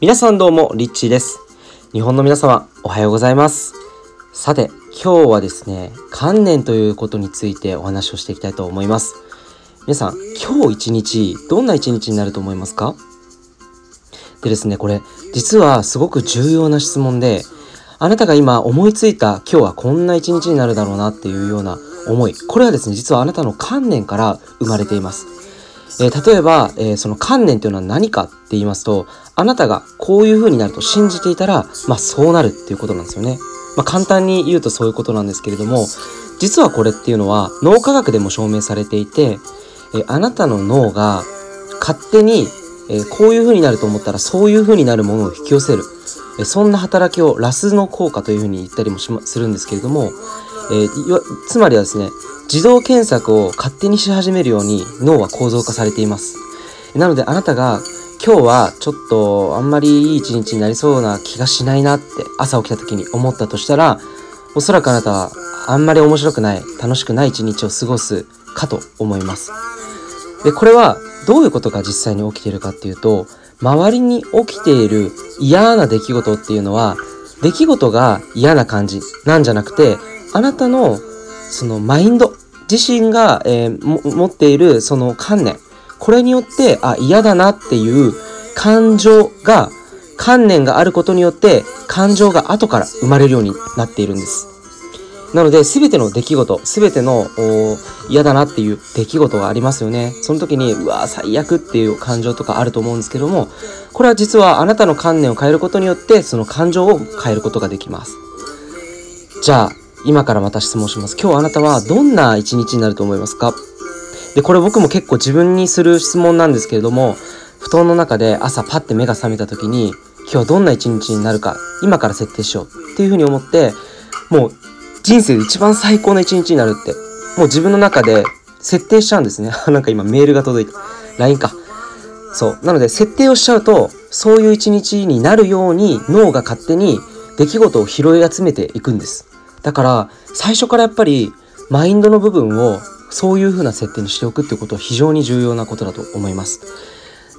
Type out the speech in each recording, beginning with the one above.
皆さんどうも、リッチーです。日本の皆様、おはようございます。さて、今日はですね、観念ということについてお話をしていきたいと思います。皆さん、今日一日、どんな一日になると思いますか？でですね、これ、実はすごく重要な質問で、あなたが今思いついた今日はこんな一日になるだろうなっていうような思い、これはですね、実はあなたの観念から生まれています。えー、例えば、えー、その観念というのは何かって言いますと、あなたがこういう風になると信じていたら、まあそうなるっていうことなんですよね。まあ簡単に言うとそういうことなんですけれども、実はこれっていうのは脳科学でも証明されていて、えー、あなたの脳が勝手に、えこういう風になると思ったらそういう風になるものを引き寄せる。えそんな働きをラスの効果という風に言ったりもし、するんですけれども、えー、つまりはですね、自動検索を勝手にし始めるように脳は構造化されています。なのであなたが今日はちょっとあんまりいい一日になりそうな気がしないなって朝起きた時に思ったとしたら、おそらくあなたはあんまり面白くない、楽しくない一日を過ごすかと思います。で、これはどういうことが実際に起きているかっていうと、周りに起きている嫌な出来事っていうのは、出来事が嫌な感じなんじゃなくて、あなたのそのマインド自身が、えー、持っているその観念、これによって、あ、嫌だなっていう感情が、観念があることによって感情が後から生まれるようになっているんです。なので、すべての出来事、すべての嫌だなっていう出来事がありますよね。その時に、うわ最悪っていう感情とかあると思うんですけども、これは実はあなたの観念を変えることによって、その感情を変えることができます。じゃあ、今からまた質問します。今日あなたはどんな一日になると思いますか？で、これ僕も結構自分にする質問なんですけれども、布団の中で朝パッて目が覚めた時に、今日どんな一日になるか、今から設定しようっていうふうに思って、もう人生で一番最高な一日になるって、もう自分の中で設定しちゃうんですね。なんか今メールが届いた。LINE か。そう。なので設定をしちゃうと、そういう一日になるように脳が勝手に出来事を拾い集めていくんです。だから最初からやっぱりマインドの部分をそういう風な設定にしておくっていうことは非常に重要なことだと思います。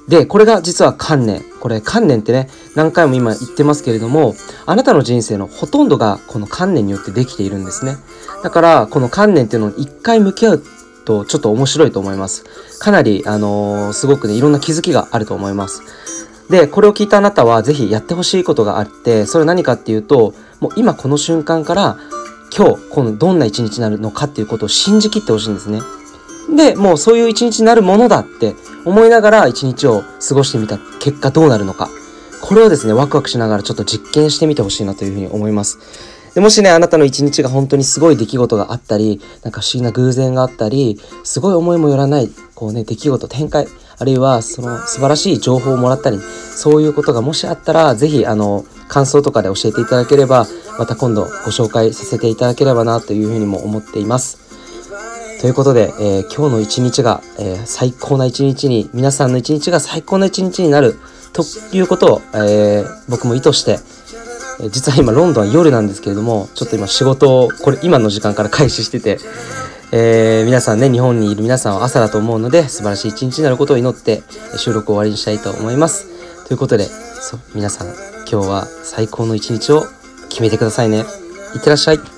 で、これが実は観念。これ観念ってね、何回も今言ってますけれども、あなたの人生のほとんどがこの観念によってできているんですね。だから、この観念っていうのを一回向き合うとちょっと面白いと思います。かなり、あのー、すごくね、いろんな気づきがあると思います。で、これを聞いたあなたはぜひやってほしいことがあって、それは何かっていうと、もう今この瞬間から今日、このどんな一日になるのかっていうことを信じきってほしいんですね。で、もうそういう一日になるものだって思いながら一日を過ごしてみた結果どうなるのか。これをですね、ワクワクしながらちょっと実験してみてほしいなというふうに思います。でもしね、あなたの一日が本当にすごい出来事があったり、なんか不思議な偶然があったり、すごい思いもよらない、こうね、出来事、展開、あるいはその素晴らしい情報をもらったり、そういうことがもしあったら、ぜひ、あの、感想とかで教えていただければ、また今度ご紹介させていただければなというふうにも思っています。ということで、えー、今日の一日が、えー、最高な一日に、皆さんの一日が最高な一日になるということを、えー、僕も意図して、実は今ロンドンは夜なんですけれども、ちょっと今仕事を、これ今の時間から開始してて、え皆さんね、日本にいる皆さんは朝だと思うので、素晴らしい一日になることを祈って収録を終わりにしたいと思います。ということで、皆さん今日は最高の一日を決めてくださいね。いってらっしゃい。